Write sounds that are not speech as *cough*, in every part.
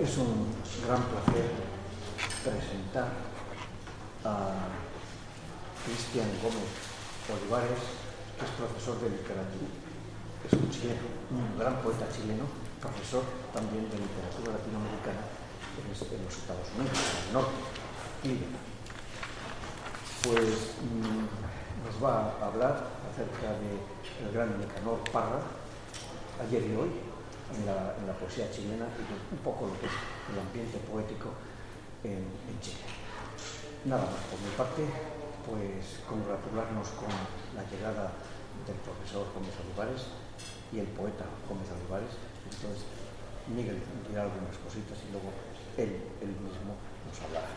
Es un gran placer presentar a Cristian Gómez Olivares, que es profesor de literatura, es un chileno, un gran poeta chileno, profesor también de literatura latinoamericana en los Estados Unidos, en el norte. Y pues mm, nos va a hablar acerca del gran Nicanor Parra, ayer y hoy, en la, poesía chilena y un poco lo que es el ambiente poético en, Chile. Nada más por mi parte, pues congratularnos con la llegada del profesor Gómez Olivares y el poeta Gómez Olivares. Entonces, Miguel dirá algunas cositas y luego él, él mismo nos hablará.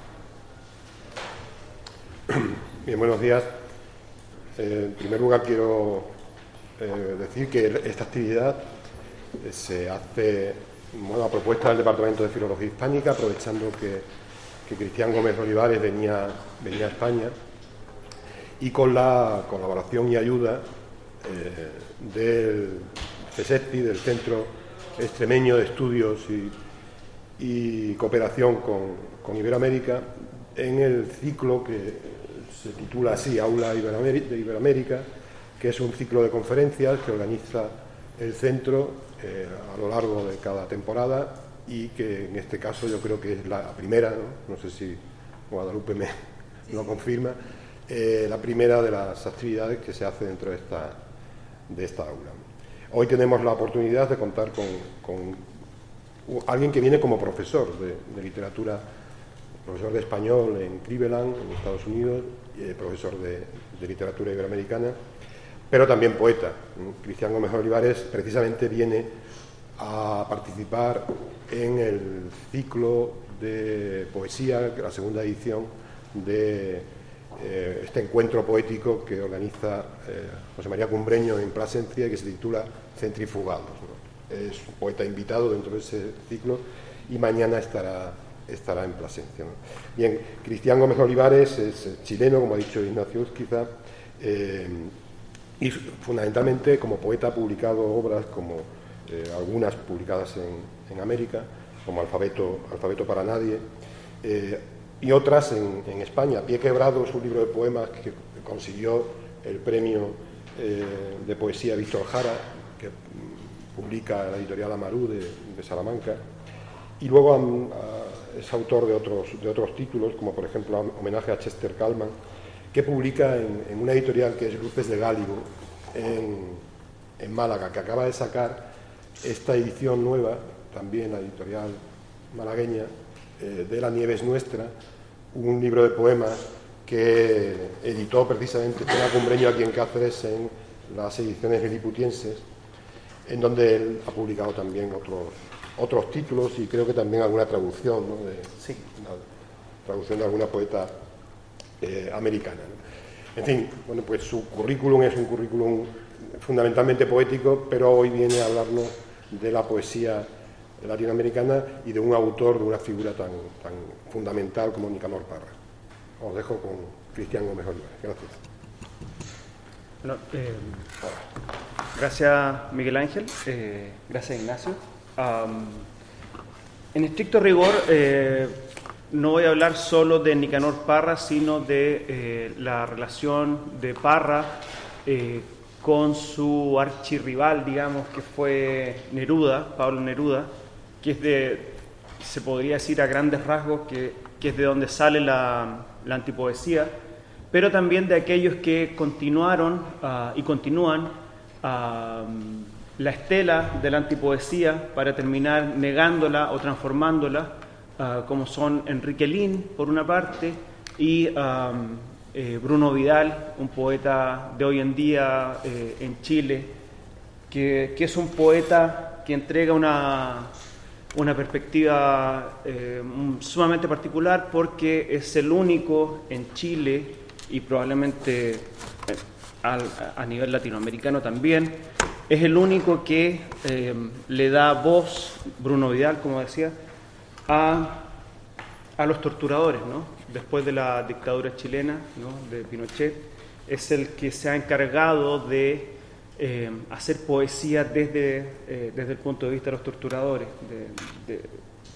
*coughs* Bien, buenos días. Eh, en primer lugar quiero eh, decir que esta actividad se hace a propuesta del Departamento de Filología Hispánica, aprovechando que, Cristian Gómez Olivares venía, venía a España, y con la colaboración y ayuda del CESESPI, del Centro Extremeño de Estudios y, Cooperación con, con Iberoamérica, en el ciclo que se titula así Aula de Iberoamérica, que es un ciclo de conferencias que organiza el centro eh, a lo largo de cada temporada y que en este caso yo creo que es la primera, no, sé si Guadalupe me lo confirma, eh, la primera de las actividades que se hace dentro de esta, de esta aula. Hoy tenemos la oportunidad de contar con, alguien que viene como profesor de, de literatura profesor de español en Cleveland, en Estados Unidos, eh, profesor de, literatura iberoamericana, pero también poeta. Cristian Gómez Olivares precisamente viene a participar en el ciclo de poesía, la segunda edición de eh, este encuentro poético que organiza eh, José María Cumbreño en Plasencia y que se titula Centrifugados. Es un poeta invitado dentro de ese ciclo y mañana estará estará en Plasencia. Bien, Cristian Gómez Olivares es eh, chileno, como ha dicho Ignacio Uzquiza, eh, y fundamentalmente como poeta ha publicado obras como eh, algunas publicadas en, América, como Alfabeto, Alfabeto para Nadie, y otras en, España. Pie Quebrado es un libro de poemas que consiguió el premio de poesía Víctor Jara, que publica la editorial Amarú de, Salamanca. Y luego es autor de otros, de otros títulos, como por ejemplo Homenaje a Chester Kalman, que publica en, una editorial que es Luces de Gálibo, en, Málaga, que acaba de sacar esta edición nueva, también la editorial malagueña, eh, de La nieve es nuestra, un libro de poemas que editó precisamente Tena Cumbreño aquí en Cáceres en las ediciones liliputienses, en donde él ha publicado también otros, otros títulos y creo que también alguna traducción, ¿no? de, sí. traducción de alguna poeta eh, americana. En fin, bueno, pues su currículum es un currículum fundamentalmente poético, pero hoy viene a hablarnos de la poesía latinoamericana y de un autor, de una figura tan, tan fundamental como Nicanor Parra. Os dejo con Cristian Gómez Olivares. Gracias. Eh, gracias Miguel Ángel, eh, gracias Ignacio en estricto rigor, no voy a hablar solo de Nicanor Parra, sino de eh, la relación de Parra eh, con su archirrival, digamos, que fue Neruda, Pablo Neruda, que es de, se podría decir a grandes rasgos, que, es de donde sale la, antipoesía, pero también de aquellos que continuaron ah, y continúan la estela de la antipoesía para terminar negándola o transformándola, ah, como son Enrique Lin, por una parte, y eh, Bruno Vidal, un poeta de hoy en día eh, en Chile, que, es un poeta que entrega una, una perspectiva eh, sumamente particular porque es el único en Chile y probablemente a nivel latinoamericano también, es el único que eh, le da voz, Bruno Vidal, como decía, a, los torturadores, ¿no? Después de la dictadura chilena, ¿no? De Pinochet, es el que se ha encargado de eh, hacer poesía desde, eh, desde el punto de vista de los torturadores,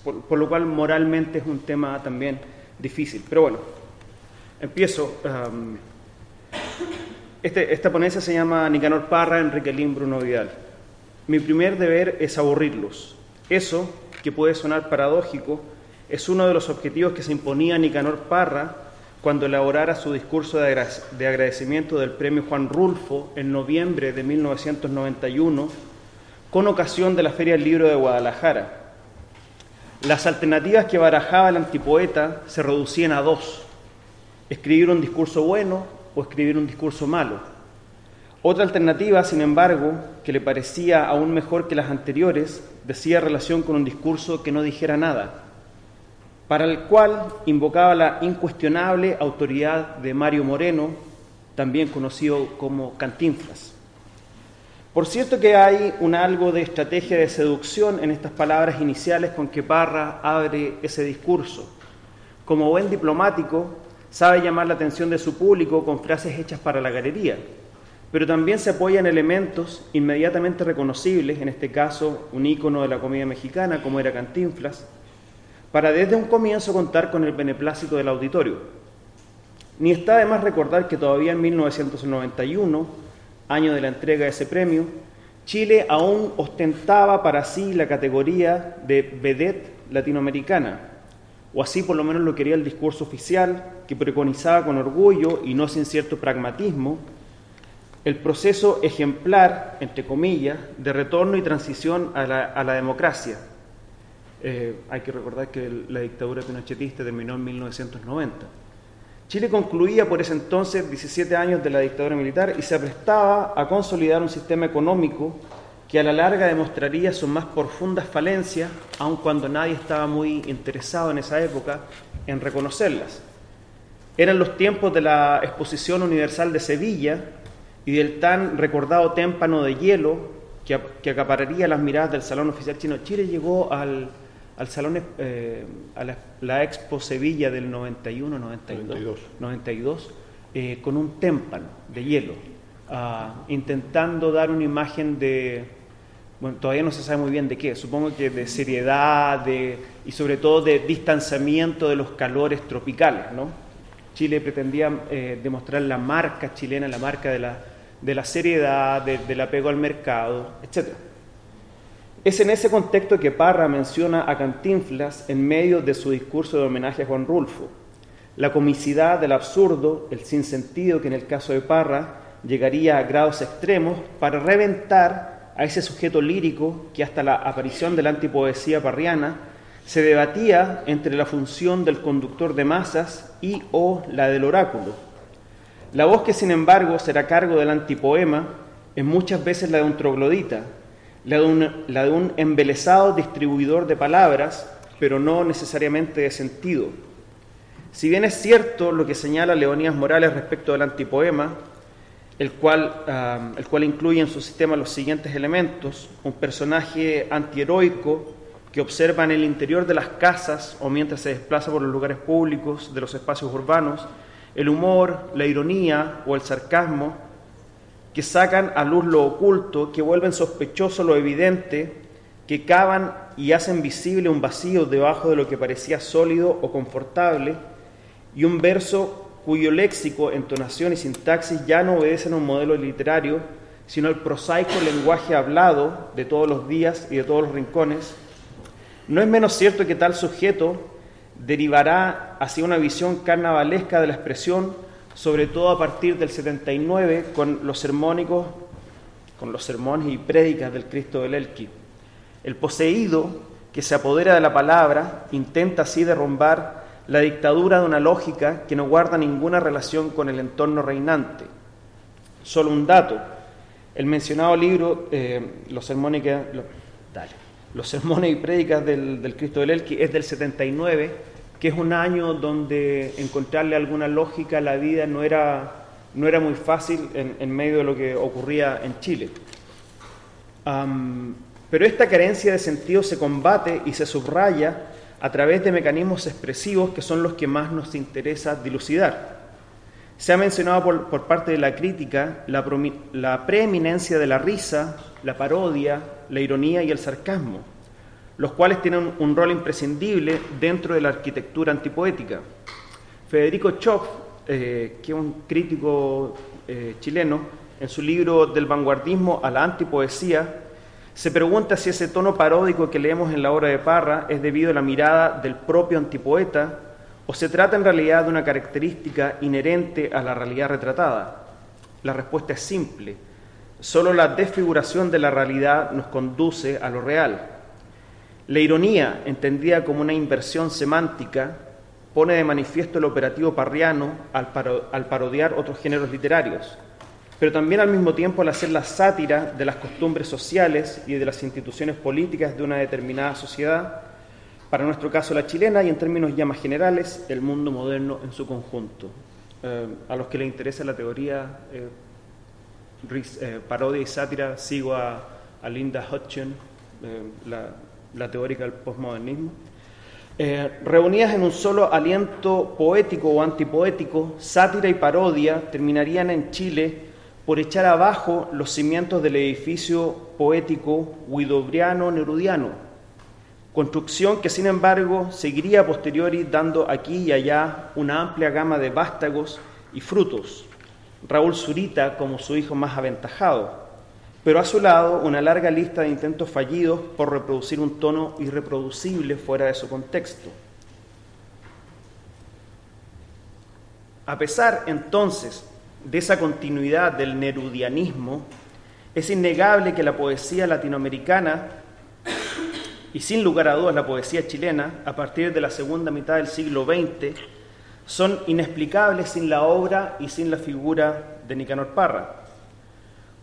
por, lo cual moralmente es un tema también difícil. Pero bueno, empiezo. Este, esta ponencia se llama Nicanor Parra, Enrique Lin, Bruno Vidal. Mi primer deber es aburrirlos. Eso, que puede sonar paradójico, es uno de los objetivos que se imponía Nicanor Parra cuando elaborara su discurso de agradecimiento del premio Juan Rulfo en noviembre de 1991 con ocasión de la Feria del Libro de Guadalajara. Las alternativas que barajaba el antipoeta se reducían a dos, escribir un discurso bueno o escribir un discurso malo. Otra alternativa, sin embargo, que le parecía aún mejor que las anteriores, decía relación con un discurso que no dijera nada, para el cual invocaba la incuestionable autoridad de Mario Moreno, también conocido como Cantinflas. Por cierto que hay un algo de estrategia de seducción en estas palabras iniciales con que Parra abre ese discurso. Como buen diplomático, sabe llamar la atención de su público con frases hechas para la galería, pero también se apoya en elementos inmediatamente reconocibles, en este caso un ícono de la comedia mexicana como era Cantinflas, para desde un comienzo contar con el beneplácito del auditorio. Ni está de más recordar que todavía en 1991, año de la entrega de ese premio, Chile aún ostentaba para sí la categoría de vedette latinoamericana, o así por lo menos lo quería el discurso oficial, que preconizaba con orgullo y no sin cierto pragmatismo el proceso ejemplar, entre comillas, de retorno y transición a la, democracia, eh, hay que recordar que la dictadura pinochetista terminó en 1990. Chile concluía por ese entonces 17 años de la dictadura militar y se prestaba a consolidar un sistema económico que a la larga demostraría sus más profundas falencias, aun cuando nadie estaba muy interesado en esa época en reconocerlas. Eran los tiempos de la Exposición Universal de Sevilla y del tan recordado témpano de hielo que, que acapararía las miradas del Salón Oficial Chino. Chile llegó al, al salón, eh, a la, Expo Sevilla del 91, 92, 92. con un témpano de hielo, ah, intentando dar una imagen de, bueno, todavía no se sabe muy bien de qué, supongo que de seriedad de, y sobre todo de distanciamiento de los calores tropicales, ¿no? Chile pretendía eh, demostrar la marca chilena, la marca de la, de la seriedad, del apego al mercado, etcétera. Es en ese contexto que Parra menciona a Cantinflas en medio de su discurso de homenaje a Juan Rulfo. La comicidad del absurdo, el sinsentido que en el caso de Parra llegaría a grados extremos para reventar a ese sujeto lírico que hasta la aparición de la antipoesía parriana se debatía entre la función del conductor de masas y o la del oráculo. La voz que sin embargo será cargo del antipoema es muchas veces la de un troglodita, la de, un, embelesado distribuidor de palabras, pero no necesariamente de sentido. Si bien es cierto lo que señala Leonías Morales respecto del antipoema, el cual, ah, el cual incluye en su sistema los siguientes elementos, un personaje antiheroico que observa en el interior de las casas o mientras se desplaza por los lugares públicos de los espacios urbanos, el humor, la ironía o el sarcasmo, que sacan a luz lo oculto, que vuelven sospechoso lo evidente, que cavan y hacen visible un vacío debajo de lo que parecía sólido o confortable, y un verso cuyo léxico, entonación y sintaxis ya no obedecen a un modelo literario, sino al prosaico lenguaje hablado de todos los días y de todos los rincones, no es menos cierto que tal sujeto derivará hacia una visión carnavalesca de la expresión sobre todo a partir del 79 con los sermónicos, con los sermones y prédicas del Cristo del Elqui. El poseído que se apodera de la palabra intenta así derrumbar la dictadura de una lógica que no guarda ninguna relación con el entorno reinante. Solo un dato, el mencionado libro, eh, los, sermones los sermones y prédicas del, Cristo del Elqui, es del 79 que es un año donde encontrarle alguna lógica a la vida no era, no era muy fácil en, medio de lo que ocurría en Chile. pero esta carencia de sentido se combate y se subraya a través de mecanismos expresivos que son los que más nos interesa dilucidar. Se ha mencionado por, parte de la crítica la, la preeminencia de la risa, la parodia, la ironía y el sarcasmo, los cuales tienen un rol imprescindible dentro de la arquitectura antipoética. Federico Choff, eh, que es un crítico eh, chileno, en su libro Del vanguardismo a la antipoesía, se pregunta si ese tono paródico que leemos en la obra de Parra es debido a la mirada del propio antipoeta o se trata en realidad de una característica inherente a la realidad retratada. La respuesta es simple. Solo la desfiguración de la realidad nos conduce a lo real. La ironía, entendida como una inversión semántica, pone de manifiesto el operativo parriano al, parodiar otros géneros literarios pero también al mismo tiempo al hacer la sátira de las costumbres sociales y de las instituciones políticas de una determinada sociedad, para nuestro caso la chilena y en términos ya más generales, el mundo moderno en su conjunto. Eh, a los que les interesa la teoría eh, eh, parodia y sátira, sigo a, Linda Hutchin, la, la, teórica del postmodernismo. reunidas en un solo aliento poético o antipoético, sátira y parodia terminarían en Chile por echar abajo los cimientos del edificio poético huidobriano-nerudiano, construcción que sin embargo seguiría a posteriori dando aquí y allá una amplia gama de vástagos y frutos, Raúl Zurita como su hijo más aventajado, pero a su lado una larga lista de intentos fallidos por reproducir un tono irreproducible fuera de su contexto. A pesar entonces de esa continuidad del nerudianismo, es innegable que la poesía latinoamericana y sin lugar a dudas la poesía chilena, a partir de la segunda mitad del siglo XX, son inexplicables sin la obra y sin la figura de Nicanor Parra.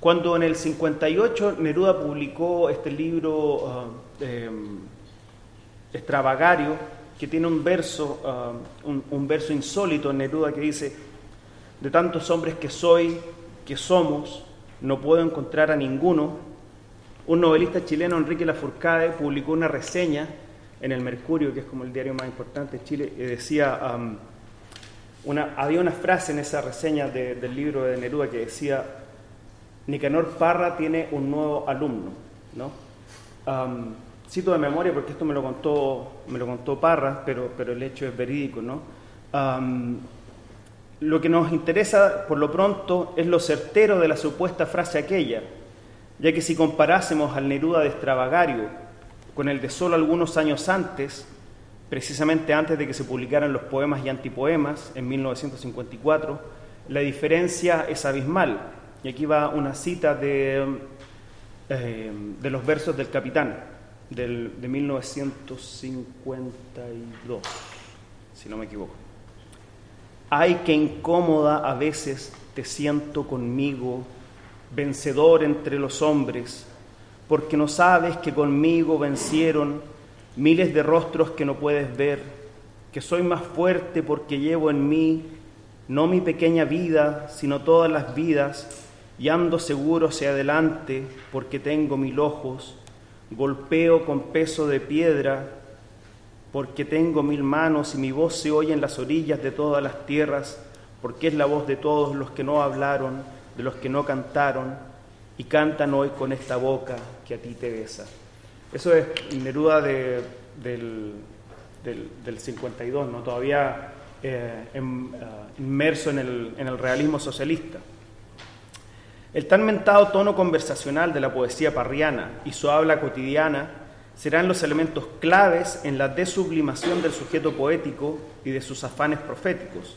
Cuando en el 58 Neruda publicó este libro uh, em, extravagario, que tiene un verso, uh, un, verso insólito en Neruda que dice, de tantos hombres que soy, que somos, no puedo encontrar a ninguno. Un novelista chileno, Enrique Lafourcade, publicó una reseña en el Mercurio, que es como el diario más importante de Chile, y decía, una, había una frase en esa reseña del libro de Neruda que decía, Nicanor Parra tiene un nuevo alumno, ¿no? Cito de memoria porque esto me lo contó, me lo contó Parra, pero, pero el hecho es verídico, ¿no? Lo que nos interesa por lo pronto es lo certero de la supuesta frase aquella, ya que si comparásemos al Neruda de Extravagario con el de solo algunos años antes, precisamente antes de que se publicaran los poemas y antipoemas en 1954, la diferencia es abismal. Y aquí va una cita de, eh, de los versos del Capitán del, de 1952, si no me equivoco. Ay, qué incómoda a veces te siento conmigo, vencedor entre los hombres, porque no sabes que conmigo vencieron miles de rostros que no puedes ver, que soy más fuerte porque llevo en mí no mi pequeña vida, sino todas las vidas, y ando seguro hacia adelante porque tengo mil ojos, golpeo con peso de piedra porque tengo mil manos y mi voz se oye en las orillas de todas las tierras, porque es la voz de todos los que no hablaron, de los que no cantaron, y cantan hoy con esta boca que a ti te besa. Eso es Neruda del, del, 52, ¿no? todavía eh, eh, inmerso en el, en el realismo socialista. El tan mentado tono conversacional de la poesía parriana y su habla cotidiana serán los elementos claves en la desublimación del sujeto poético y de sus afanes proféticos.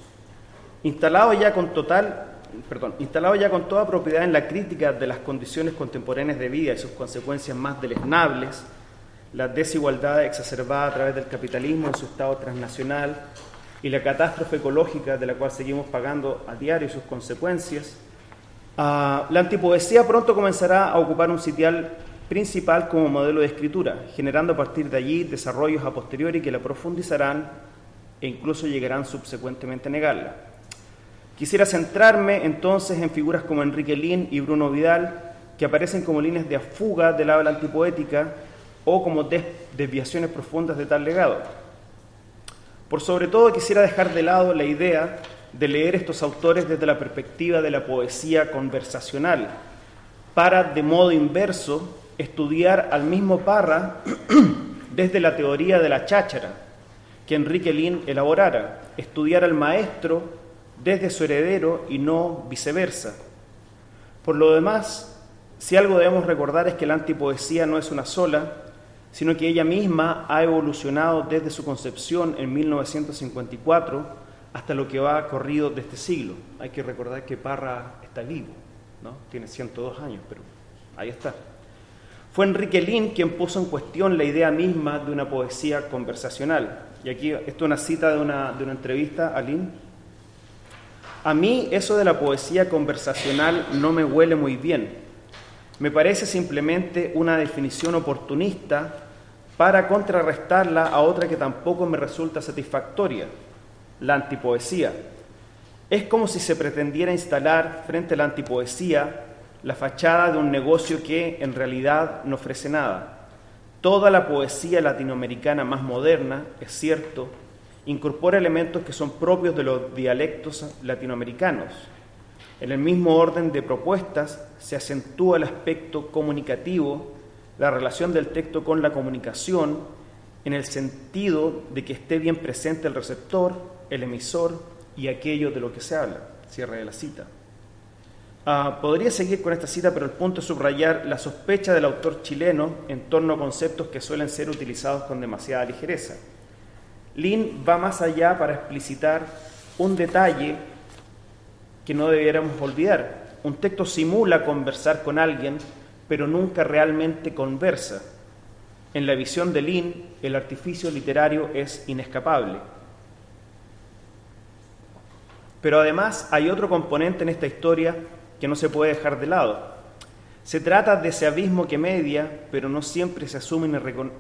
Instalado ya con total, perdón, instalado ya con toda propiedad en la crítica de las condiciones contemporáneas de vida y sus consecuencias más deleznables, la desigualdad exacerbada a través del capitalismo en su estado transnacional y la catástrofe ecológica de la cual seguimos pagando a diario sus consecuencias, ah, la antipoesía pronto comenzará a ocupar un sitial principal como modelo de escritura, generando a partir de allí desarrollos a posteriori que la profundizarán e incluso llegarán subsecuentemente a negarla. Quisiera centrarme entonces en figuras como Enrique Lin y Bruno Vidal, que aparecen como líneas de fuga del habla antipoética o como desviaciones profundas de tal legado. Por sobre todo quisiera dejar de lado la idea de leer estos autores desde la perspectiva de la poesía conversacional, para, de modo inverso, estudiar al mismo Parra *clears throat* desde la teoría de la cháchara que Enrique Lin elaborara, estudiar al maestro desde su heredero y no viceversa. Por lo demás, si algo debemos recordar es que la antipoesía no es una sola, sino que ella misma ha evolucionado desde su concepción en 1954 hasta lo que va corrido de este siglo. Hay que recordar que Parra está vivo, ¿no? tiene 102 años, pero ahí está. Fue Enrique Lin quien puso en cuestión la idea misma de una poesía conversacional. Y aquí, esto es una cita de una, de una entrevista a Lin. A mí eso de la poesía conversacional no me huele muy bien me parece simplemente una definición oportunista para contrarrestarla a otra que tampoco me resulta satisfactoria, la antipoesía. Es como si se pretendiera instalar frente a la antipoesía la fachada de un negocio que en realidad no ofrece nada. Toda la poesía latinoamericana más moderna, es cierto, incorpora elementos que son propios de los dialectos latinoamericanos, en el mismo orden de propuestas se acentúa el aspecto comunicativo, la relación del texto con la comunicación, en el sentido de que esté bien presente el receptor, el emisor y aquello de lo que se habla. Cierre de la cita. Ah, podría seguir con esta cita, pero el punto es subrayar la sospecha del autor chileno en torno a conceptos que suelen ser utilizados con demasiada ligereza. Lin va más allá para explicitar un detalle que no debiéramos olvidar. Un texto simula conversar con alguien, pero nunca realmente conversa. En la visión de Lin, el artificio literario es inescapable. Pero además hay otro componente en esta historia que no se puede dejar de lado. Se trata de ese abismo que media, pero no siempre se asume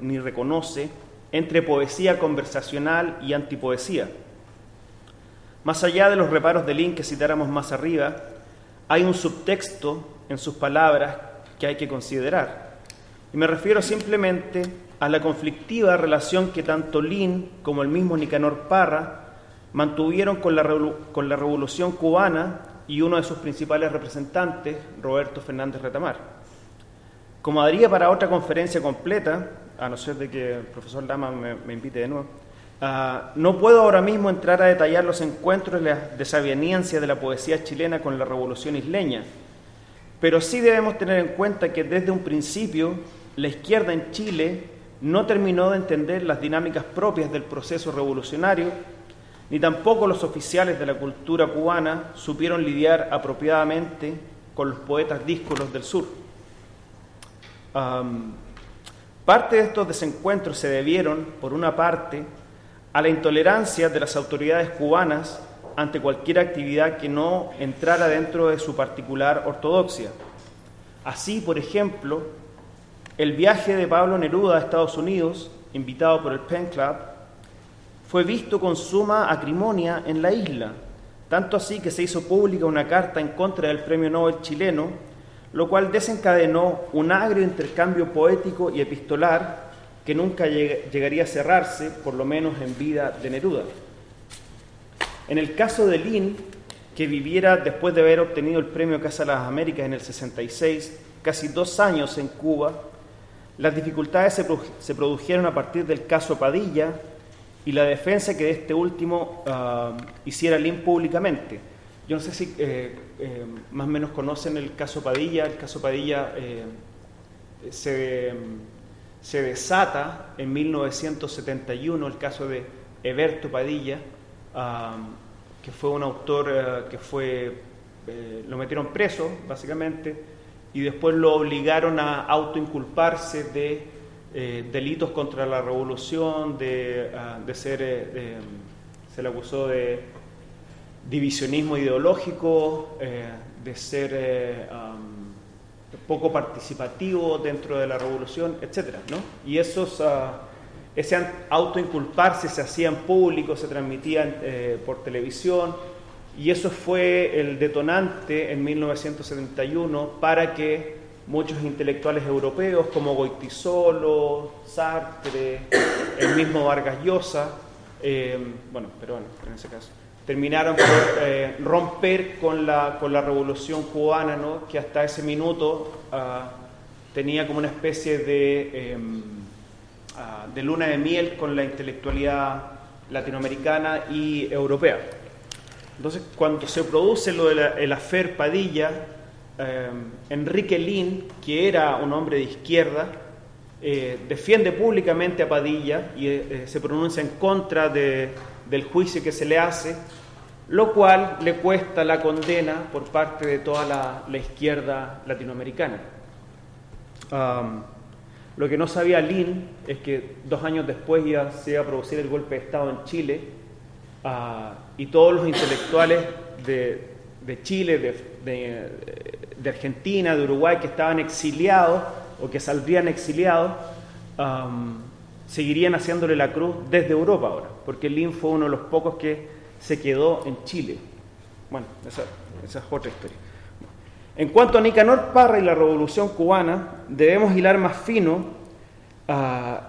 ni reconoce, entre poesía conversacional y antipoesía. Más allá de los reparos de Lin que citáramos más arriba, hay un subtexto en sus palabras que hay que considerar. Y me refiero simplemente a la conflictiva relación que tanto Lin como el mismo Nicanor Parra mantuvieron con la, con la revolución cubana y uno de sus principales representantes, Roberto Fernández Retamar. Como daría para otra conferencia completa, a no ser de que el profesor Lama me, me invite de nuevo, Ah, no puedo ahora mismo entrar a detallar los encuentros y la desaveniencia de la poesía chilena con la revolución isleña, pero sí debemos tener en cuenta que desde un principio la izquierda en Chile no terminó de entender las dinámicas propias del proceso revolucionario, ni tampoco los oficiales de la cultura cubana supieron lidiar apropiadamente con los poetas díscolos del sur. Parte de estos desencuentros se debieron, por una parte, a la intolerancia de las autoridades cubanas ante cualquier actividad que no entrara dentro de su particular ortodoxia. Así, por ejemplo, el viaje de Pablo Neruda a Estados Unidos, invitado por el Pen Club, fue visto con suma acrimonia en la isla, tanto así que se hizo pública una carta en contra del premio Nobel chileno, lo cual desencadenó un agrio intercambio poético y epistolar que nunca llegaría a cerrarse, por lo menos en vida de Neruda. En el caso de Lin, que viviera después de haber obtenido el premio Casa de las Américas en el 66, casi dos años en Cuba, las dificultades se, produjeron a partir del caso Padilla y la defensa que de este último ah, hiciera Lin públicamente. Yo no sé si eh, eh, más o menos conocen el caso Padilla. El caso Padilla eh, se se desata en 1971 el caso de Eberto Padilla, que fue un autor que fue, lo metieron preso, básicamente, y después lo obligaron a autoinculparse de delitos contra la revolución, de, ah, de ser, se le acusó de divisionismo ideológico, de ser poco participativo dentro de la revolución, etcétera, ¿no? Y esos, ah, ese autoinculparse se hacía en público, se transmitía eh, por televisión, y eso fue el detonante en 1971 para que muchos intelectuales europeos como Goitisolo, Sartre, el mismo Vargas Llosa, eh, bueno, pero bueno, en ese caso, terminaron por eh, romper con la, con la revolución cubana, ¿no? que hasta ese minuto ah, tenía como una especie de, em, ah, de luna de miel con la intelectualidad latinoamericana y europea. Entonces, cuando se produce lo del afer Padilla, em, Enrique Lin, que era un hombre de izquierda, eh, defiende públicamente a Padilla y eh, se pronuncia en contra de, del juicio que se le hace lo cual le cuesta la condena por parte de toda la, izquierda latinoamericana. lo que no sabía Lin es que dos años después ya se iba a producir el golpe de Estado en Chile ah, y todos los intelectuales de, Chile, de, Argentina, de Uruguay que estaban exiliados o que saldrían exiliados, seguirían haciéndole la cruz desde Europa ahora, porque Lin fue uno de los pocos que se quedó en Chile. Bueno, esa, es otra historia. En cuanto a Nicanor Parra y la Revolución Cubana, debemos hilar más fino ah,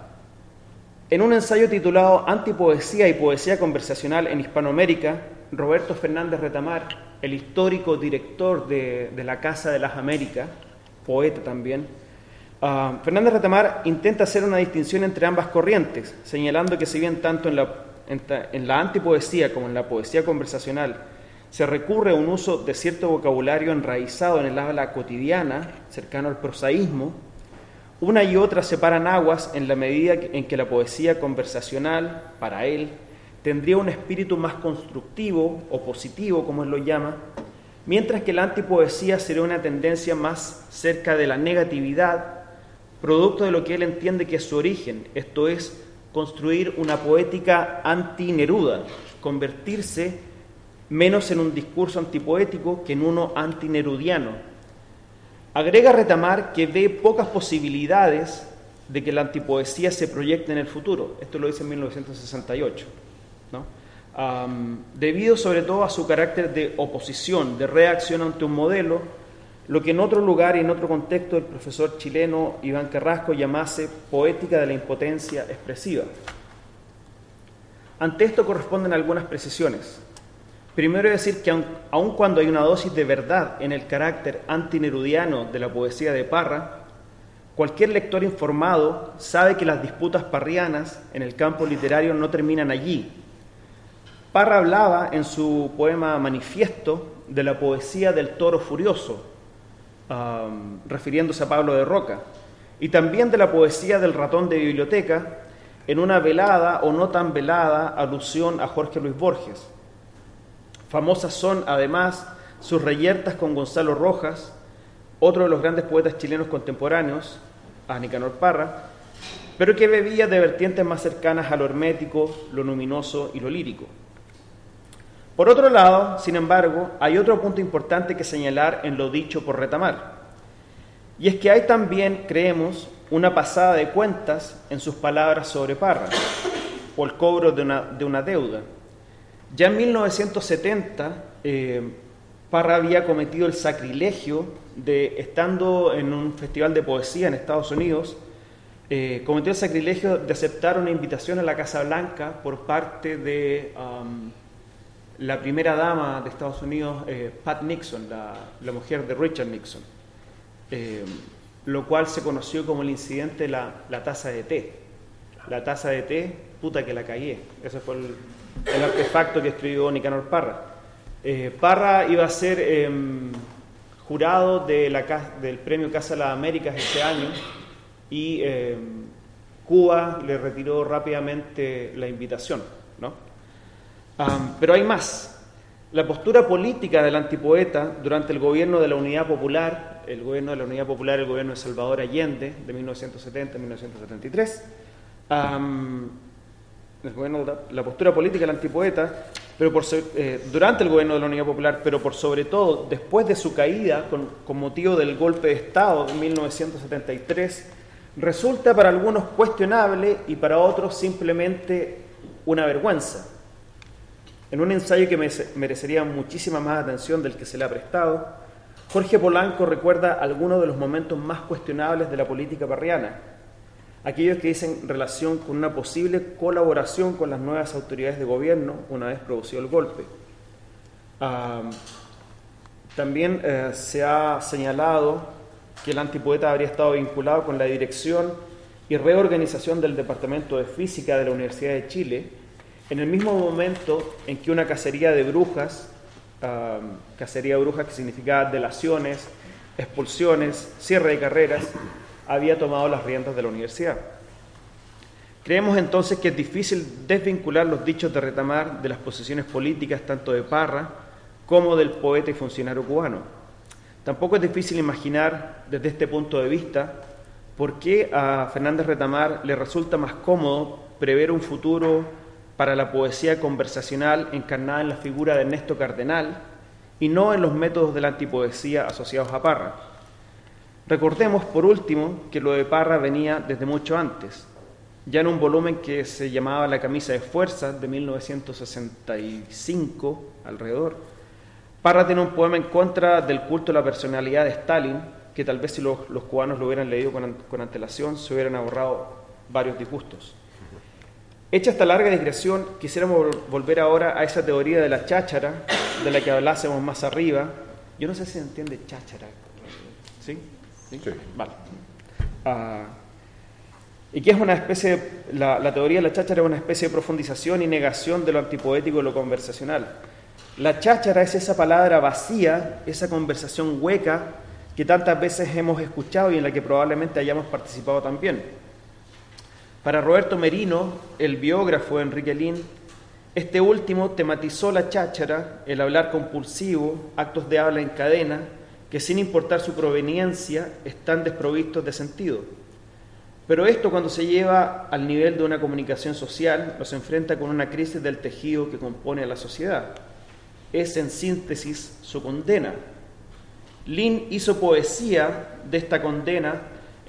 en un ensayo titulado Antipoesía y Poesía Conversacional en Hispanoamérica, Roberto Fernández Retamar, el histórico director de, la Casa de las Américas, poeta también, ah, Fernández Retamar intenta hacer una distinción entre ambas corrientes, señalando que si bien tanto en la en la antipoesía como en la poesía conversacional se recurre a un uso de cierto vocabulario enraizado en el habla cotidiana, cercano al prosaísmo, una y otra separan aguas en la medida en que la poesía conversacional, para él, tendría un espíritu más constructivo o positivo, como él lo llama, mientras que la antipoesía sería una tendencia más cerca de la negatividad, producto de lo que él entiende que es su origen, esto es, construir una poética anti-Neruda, convertirse menos en un discurso antipoético que en uno antinerudiano. Agrega Retamar que ve pocas posibilidades de que la antipoesía se proyecte en el futuro. Esto lo dice en 1968. debido sobre todo a su carácter de oposición, de reacción ante un modelo lo que en otro lugar y en otro contexto el profesor chileno Iván Carrasco llamase poética de la impotencia expresiva. Ante esto corresponden algunas precisiones. Primero decir que aun, cuando hay una dosis de verdad en el carácter antinerudiano de la poesía de Parra, cualquier lector informado sabe que las disputas parrianas en el campo literario no terminan allí. Parra hablaba en su poema Manifiesto de la poesía del toro furioso, refiriéndose a Pablo de Roca, y también de la poesía del ratón de biblioteca, en una velada o no tan velada alusión a Jorge Luis Borges. Famosas son, además, sus reyertas con Gonzalo Rojas, otro de los grandes poetas chilenos contemporáneos, a Nicanor Parra, pero que bebía de vertientes más cercanas a lo hermético, lo luminoso y lo lírico. Por otro lado, sin embargo, hay otro punto importante que señalar en lo dicho por Retamar. Y es que hay también, creemos, una pasada de cuentas en sus palabras sobre Parra, o el cobro de una, deuda. Ya en 1970, eh, Parra había cometido el sacrilegio de, estando en un festival de poesía en Estados Unidos, eh, cometió el sacrilegio de aceptar una invitación a la Casa Blanca por parte de la primera dama de Estados Unidos, eh, Pat Nixon, la, mujer de Richard Nixon, eh, lo cual se conoció como el incidente de la, taza de té. La taza de té, puta que la cagué. Ese fue el, artefacto que escribió Nicanor Parra. Eh, Parra iba a ser em, jurado de la, del premio Casa de las Américas ese año y em, Cuba le retiró rápidamente la invitación. ¿no? Pero hay más. La postura política del antipoeta durante el gobierno de la Unidad Popular, el gobierno de la Unidad Popular, el gobierno de Salvador Allende, de 1970 a 1973, la postura política del antipoeta, pero por, eh, durante el gobierno de la Unidad Popular, pero por sobre todo después de su caída con, con motivo del golpe de Estado de 1973, resulta para algunos cuestionable y para otros simplemente una vergüenza. En un ensayo que merecería muchísima más atención del que se le ha prestado, Jorge Polanco recuerda algunos de los momentos más cuestionables de la política parriana, aquellos que dicen relación con una posible colaboración con las nuevas autoridades de gobierno una vez producido el golpe. también eh, se ha señalado que el antipoeta habría estado vinculado con la dirección y reorganización del Departamento de Física de la Universidad de Chile, en el mismo momento en que una cacería de brujas, cacería de brujas que significaba delaciones, expulsiones, cierre de carreras, había tomado las riendas de la universidad. Creemos entonces que es difícil desvincular los dichos de Retamar de las posiciones políticas tanto de Parra como del poeta y funcionario cubano. Tampoco es difícil imaginar desde este punto de vista por qué a Fernández Retamar le resulta más cómodo prever un futuro para la poesía conversacional encarnada en la figura de Ernesto Cardenal y no en los métodos de la antipoesía asociados a Parra. Recordemos, por último, que lo de Parra venía desde mucho antes ya en un volumen que se llamaba La camisa de fuerza, de 1965 alrededor. Parra tiene un poema en contra del culto a la personalidad de Stalin, que tal vez si los, cubanos lo hubieran leído con, con, antelación se hubieran ahorrado varios disgustos. Hecha esta larga digresión, quisiéramos volver ahora a esa teoría de la cháchara, de la que hablásemos más arriba. Yo no sé si se entiende cháchara. ¿Sí? ¿Sí? Vale. Ah, y que es una especie, la, teoría de la cháchara es una especie de profundización y negación de lo antipoético y lo conversacional. La cháchara es esa palabra vacía, esa conversación hueca que tantas veces hemos escuchado y en la que probablemente hayamos participado también. Para Roberto Merino, el biógrafo de Enrique Lin, este último tematizó la cháchara, el hablar compulsivo, actos de habla en cadena, que sin importar su proveniencia están desprovistos de sentido. Pero esto cuando se lleva al nivel de una comunicación social nos enfrenta con una crisis del tejido que compone a la sociedad. Es en síntesis su condena. Lin hizo poesía de esta condena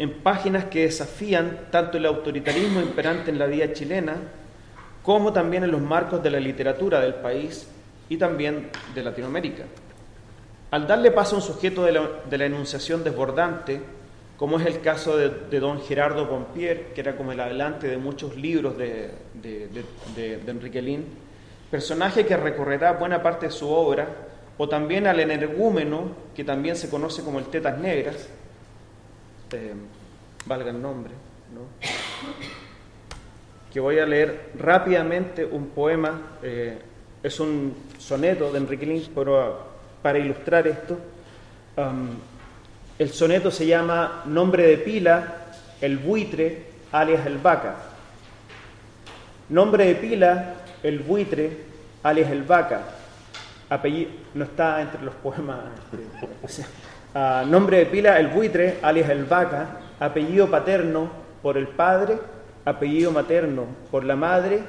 en páginas que desafían tanto el autoritarismo imperante en la vida chilena como también en los marcos de la literatura del país y también de Latinoamérica. Al darle paso a un sujeto de la, de enunciación desbordante, como es el caso de, don Gerardo Pompier, que era como el adelante de muchos libros de, Enrique Lin, personaje que recorrerá buena parte de su obra, o también al energúmeno, que también se conoce como el Tetas Negras, eh, valga el nombre, que voy a leer rápidamente un poema, eh, es un soneto de Enrique Lin, pero para ilustrar esto. El soneto se llama Nombre de pila, el buitre, alias el vaca. Nombre de pila, el buitre, alias el vaca. Apellido, no está entre los poemas. *laughs* Ah, nombre de pila, el buitre, alias el vaca. Apellido paterno por el padre, apellido materno por la madre.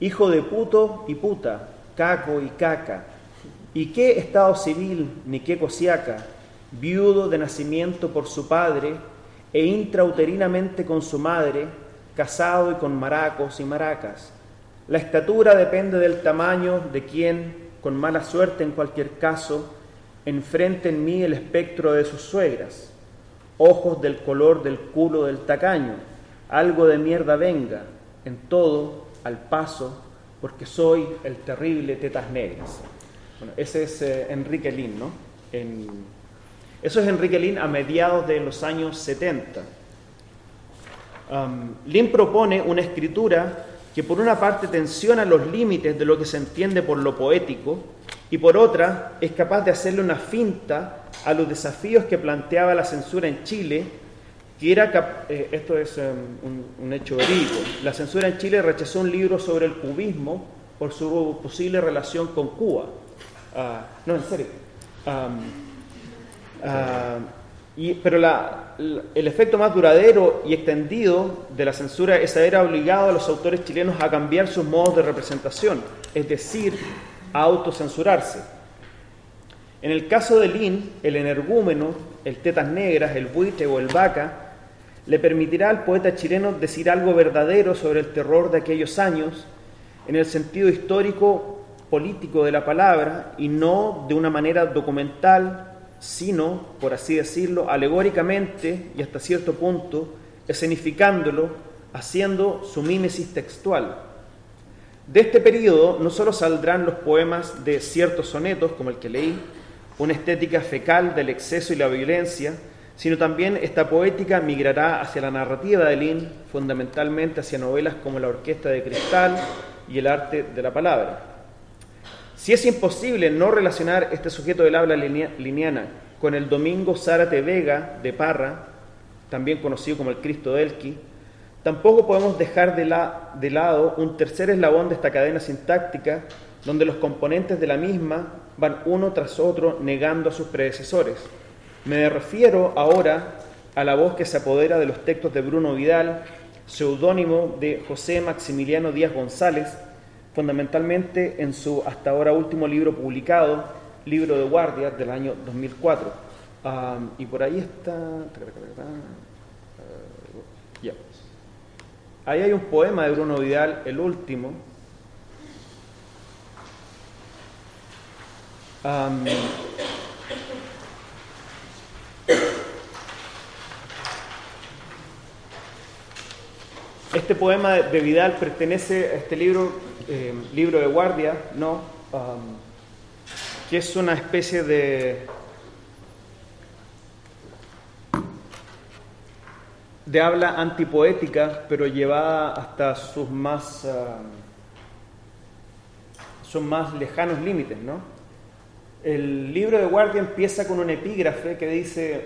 Hijo de puto y puta, caco y caca. ¿Y qué estado civil ni qué cosiaca? viudo de nacimiento por su padre e intrauterinamente con su madre, casado y con maracos y maracas. La estatura depende del tamaño de quien, con mala suerte en cualquier caso, enfrente en mí el espectro de sus suegras. Ojos del color del culo del tacaño, algo de mierda venga, en todo, al paso, porque soy el terrible tetas negras. Bueno, ese es eh, Enrique Lin, ¿no? En, eso es Enrique Lin a mediados de los años 70. Um, Lin propone una escritura que por una parte tensiona los límites de lo que se entiende por lo poético y por otra es capaz de hacerle una finta a los desafíos que planteaba la censura en Chile, que era, eh, esto es um, un, hecho verídico, la censura en Chile rechazó un libro sobre el cubismo por su posible relación con Cuba. Ah, no, en serio. Um, Ah, pero el efecto más duradero y extendido de la censura es haber obligado a los autores chilenos a cambiar sus modos de representación, es decir, a autocensurarse. En el caso de Lin, el energúmeno, el tetas negras, el buitre o el vaca, le permitirá al poeta chileno decir algo verdadero sobre el terror de aquellos años, en el sentido histórico político de la palabra y no de una manera documental sino, por así decirlo, alegóricamente y hasta cierto punto, escenificándolo, haciendo su mímesis textual. De este periodo no solo saldrán los poemas de ciertos sonetos, como el que leí, una estética fecal del exceso y la violencia, sino también esta poética migrará hacia la narrativa de Lin, fundamentalmente hacia novelas como La Orquesta de Cristal y El Arte de la Palabra. Si es imposible no relacionar este sujeto del habla liniana con el Domingo Zárate Vega de Parra, también conocido como el Cristo de tampoco podemos dejar de, la, de lado un tercer eslabón de esta cadena sintáctica donde los componentes de la misma van uno tras otro negando a sus predecesores. Me refiero ahora a la voz que se apodera de los textos de Bruno Vidal, seudónimo de José Maximiliano Díaz González, fundamentalmente en su hasta ahora último libro publicado, Libro de Guardia, del año 2004. y por ahí está... Ahí hay un poema de Bruno Vidal, el último. este poema de Vidal pertenece a este libro, eh, libro de guardia, ¿no? que es una especie de de habla antipoética, pero llevada hasta sus más, ah, más lejanos límites. ¿no? El libro de Guardia empieza con un epígrafe que dice,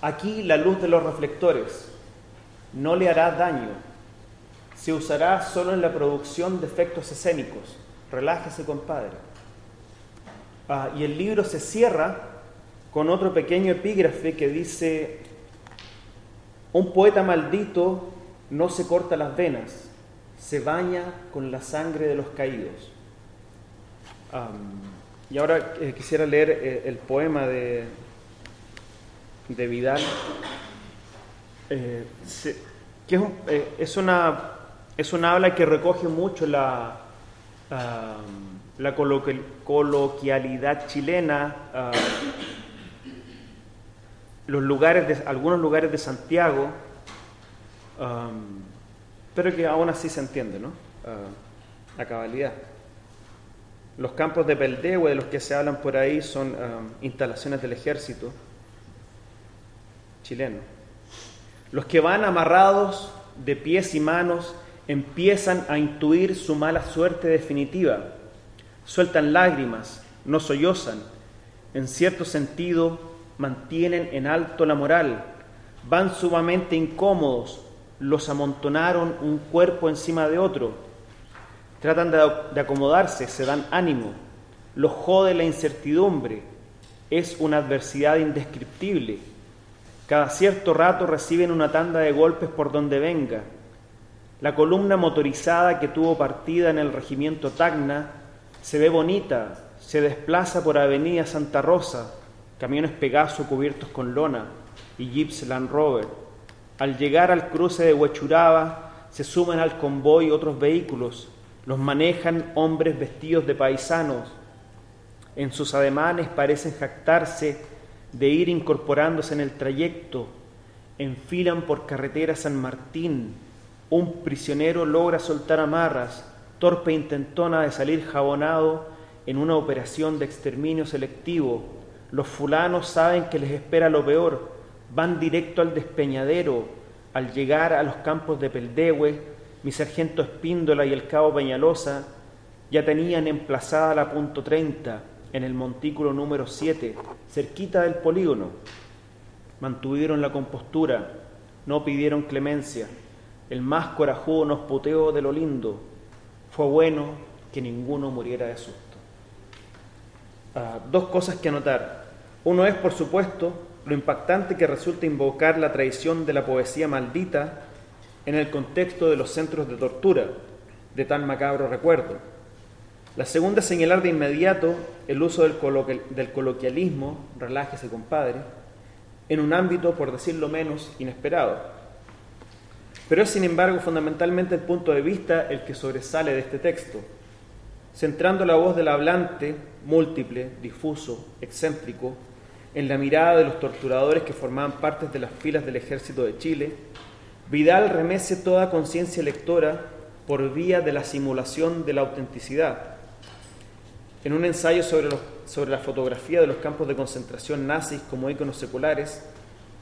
aquí la luz de los reflectores no le hará daño, se usará solo en la producción de efectos escénicos. Relájese, compadre. Ah, y el libro se cierra con otro pequeño epígrafe que dice, un poeta maldito no se corta las venas, se baña con la sangre de los caídos. y ahora eh, quisiera leer eh, el poema de, de Vidal, eh, que es, una, es una habla que recoge mucho la, la coloquialidad chilena los lugares de, algunos lugares de Santiago, pero que aún así se entiende, ¿no? Ah, la cabalidad. Los campos de Peldehue, de los que se hablan por ahí, son instalaciones del ejército chileno. Los que van amarrados de pies y manos empiezan a intuir su mala suerte definitiva. Sueltan lágrimas, no sollozan. En cierto sentido, mantienen en alto la moral, van sumamente incómodos, los amontonaron un cuerpo encima de otro, tratan de, acomodarse, se dan ánimo, los jode la incertidumbre, es una adversidad indescriptible. Cada cierto rato reciben una tanda de golpes por donde venga. La columna motorizada que tuvo partida en el regimiento Tacna se ve bonita, se desplaza por Avenida Santa Rosa, camiones Pegaso cubiertos con lona y jeeps Land Rover. Al llegar al cruce de Huechuraba, se suman al convoy otros vehículos, los manejan hombres vestidos de paisanos. En sus ademanes parecen jactarse de ir incorporándose en el trayecto. Enfilan por carretera San Martín. Un prisionero logra soltar amarras, torpe intentona de salir jabonado en una operación de exterminio selectivo los fulanos saben que les espera lo peor, van directo al despeñadero. Al llegar a los campos de Peldehue, mi sargento Espíndola y el cabo Peñalosa ya tenían emplazada la punto 30 en el montículo número 7, cerquita del polígono. Mantuvieron la compostura, no pidieron clemencia. El más corajudo nos puteó de lo lindo. Fue bueno que ninguno muriera de susto. Ah, dos cosas que anotar. Uno es, por supuesto, lo impactante que resulta invocar la tradición de la poesía maldita en el contexto de los centros de tortura, de tan macabro recuerdo. La segunda es señalar de inmediato el uso del, del coloquialismo, relájese compadre, en un ámbito, por decirlo menos, inesperado. Pero es, sin embargo, fundamentalmente el punto de vista el que sobresale de este texto centrando la voz del hablante, múltiple, difuso, excéntrico, en la mirada de los torturadores que formaban parte de las filas del ejército de Chile, Vidal remece toda conciencia lectora por vía de la simulación de la autenticidad. En un ensayo sobre, sobre la fotografía de los campos de concentración nazis como íconos seculares,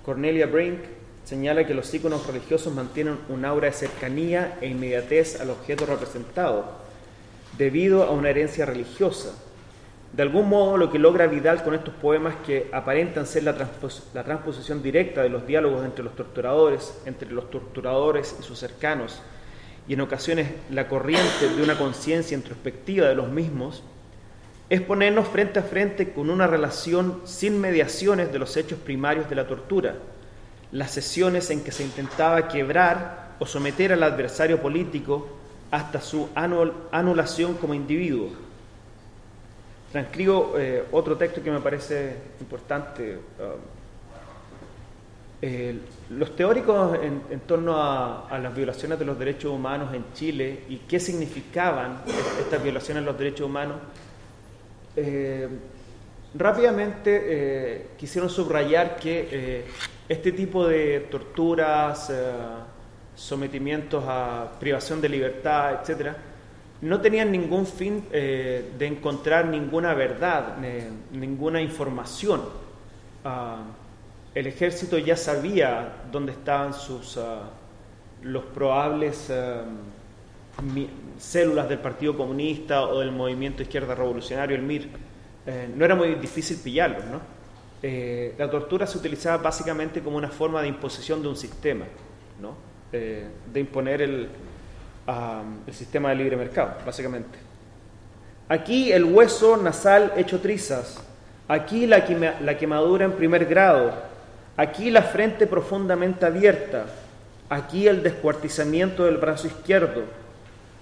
Cornelia Brink señala que los íconos religiosos mantienen un aura de cercanía e inmediatez al objeto representado, debido a una herencia religiosa. De algún modo, lo que logra Vidal con estos poemas que aparentan ser la, transposición directa de los diálogos entre los torturadores, entre los torturadores y sus cercanos, y en ocasiones la corriente de una conciencia introspectiva de los mismos, es ponernos frente a frente con una relación sin mediaciones de los hechos primarios de la tortura, las sesiones en que se intentaba quebrar o someter al adversario político hasta su anulación como individuo. Transcribo eh, otro texto que me parece importante. Uh, los teóricos en, torno a, las violaciones de los derechos humanos en Chile y qué significaban estas violaciones de los derechos humanos, eh, rápidamente eh, quisieron subrayar que este tipo de torturas, eh, sometimientos a privación de libertad, etcétera, no tenían ningún fin eh, de encontrar ninguna verdad, ninguna información. Ah, el ejército ya sabía dónde estaban sus ah, los probables ah, células del Partido Comunista o del Movimiento Izquierda Revolucionario, el MIR. Eh, no era muy difícil pillarlos, ¿no? Eh, la tortura se utilizaba básicamente como una forma de imposición de un sistema, ¿no? Eh, de imponer el, el, sistema de libre mercado, básicamente. Aquí el hueso nasal hecho trizas, aquí la, la quemadura en primer grado, aquí la frente profundamente abierta, aquí el descuartizamiento del brazo izquierdo,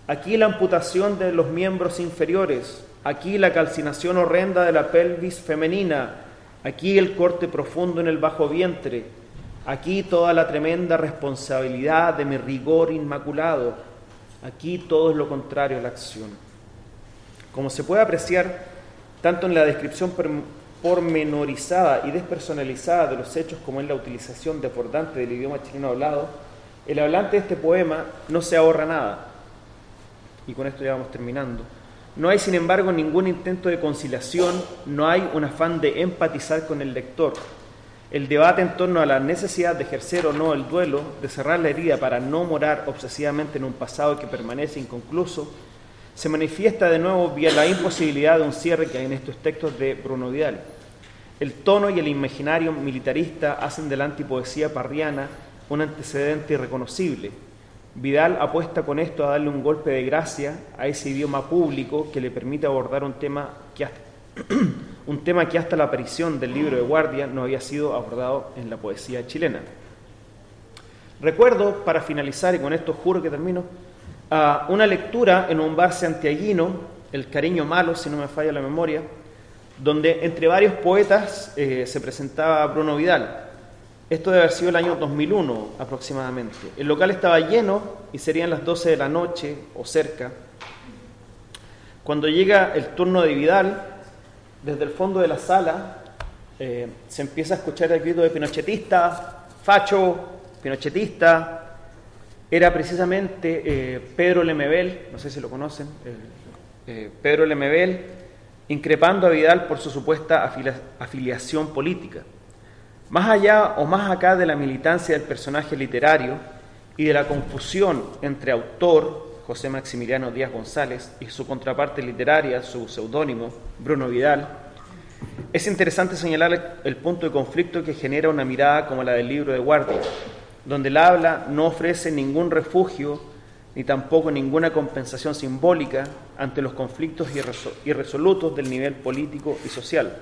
aquí la amputación de los miembros inferiores, aquí la calcinación horrenda de la pelvis femenina, Aquí el corte profundo en el bajo vientre, aquí toda la tremenda responsabilidad de mi rigor inmaculado, aquí todo es lo contrario a la acción. Como se puede apreciar, tanto en la descripción pormenorizada y despersonalizada de los hechos como en la utilización desbordante del idioma chileno hablado, el hablante de este poema no se ahorra nada. Y con esto ya vamos terminando no hay, sin embargo, ningún intento de conciliación, no hay un afán de empatizar con el lector. El debate en torno a la necesidad de ejercer o no el duelo, de cerrar la herida para no morar obsesivamente en un pasado que permanece inconcluso, se manifiesta de nuevo vía la imposibilidad de un cierre que hay en estos textos de Bruno Vidal. El tono y el imaginario militarista hacen de la antipoesía parriana un antecedente irreconocible, Vidal apuesta con esto a darle un golpe de gracia a ese idioma público que le permite abordar un tema que hasta, *clears throat* un tema que hasta la aparición del libro de Guardia no había sido abordado en la poesía chilena. Recuerdo, para finalizar, y con esto juro que termino, una lectura en un bar santiaguino, El cariño malo, si no me falla la memoria, donde entre varios poetas eh, se presentaba Bruno Vidal. Esto debe haber sido el año 2001 aproximadamente. El local estaba lleno y serían las 12 de la noche o cerca. Cuando llega el turno de Vidal, desde el fondo de la sala eh, se empieza a escuchar el grito de pinochetista, facho, pinochetista. Era precisamente eh, Pedro Lemebel, no sé si lo conocen, eh, Pedro Lemebel, increpando a Vidal por su supuesta afiliación política. Más allá o más acá de la militancia del personaje literario y de la confusión entre autor, José Maximiliano Díaz González, y su contraparte literaria, su seudónimo, Bruno Vidal, es interesante señalar el punto de conflicto que genera una mirada como la del libro de Guardia, donde el habla no ofrece ningún refugio ni tampoco ninguna compensación simbólica ante los conflictos irresolutos del nivel político y social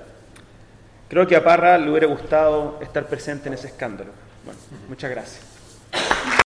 Creo que a Parra le hubiera gustado estar presente en ese escándalo. Bueno, muchas gracias.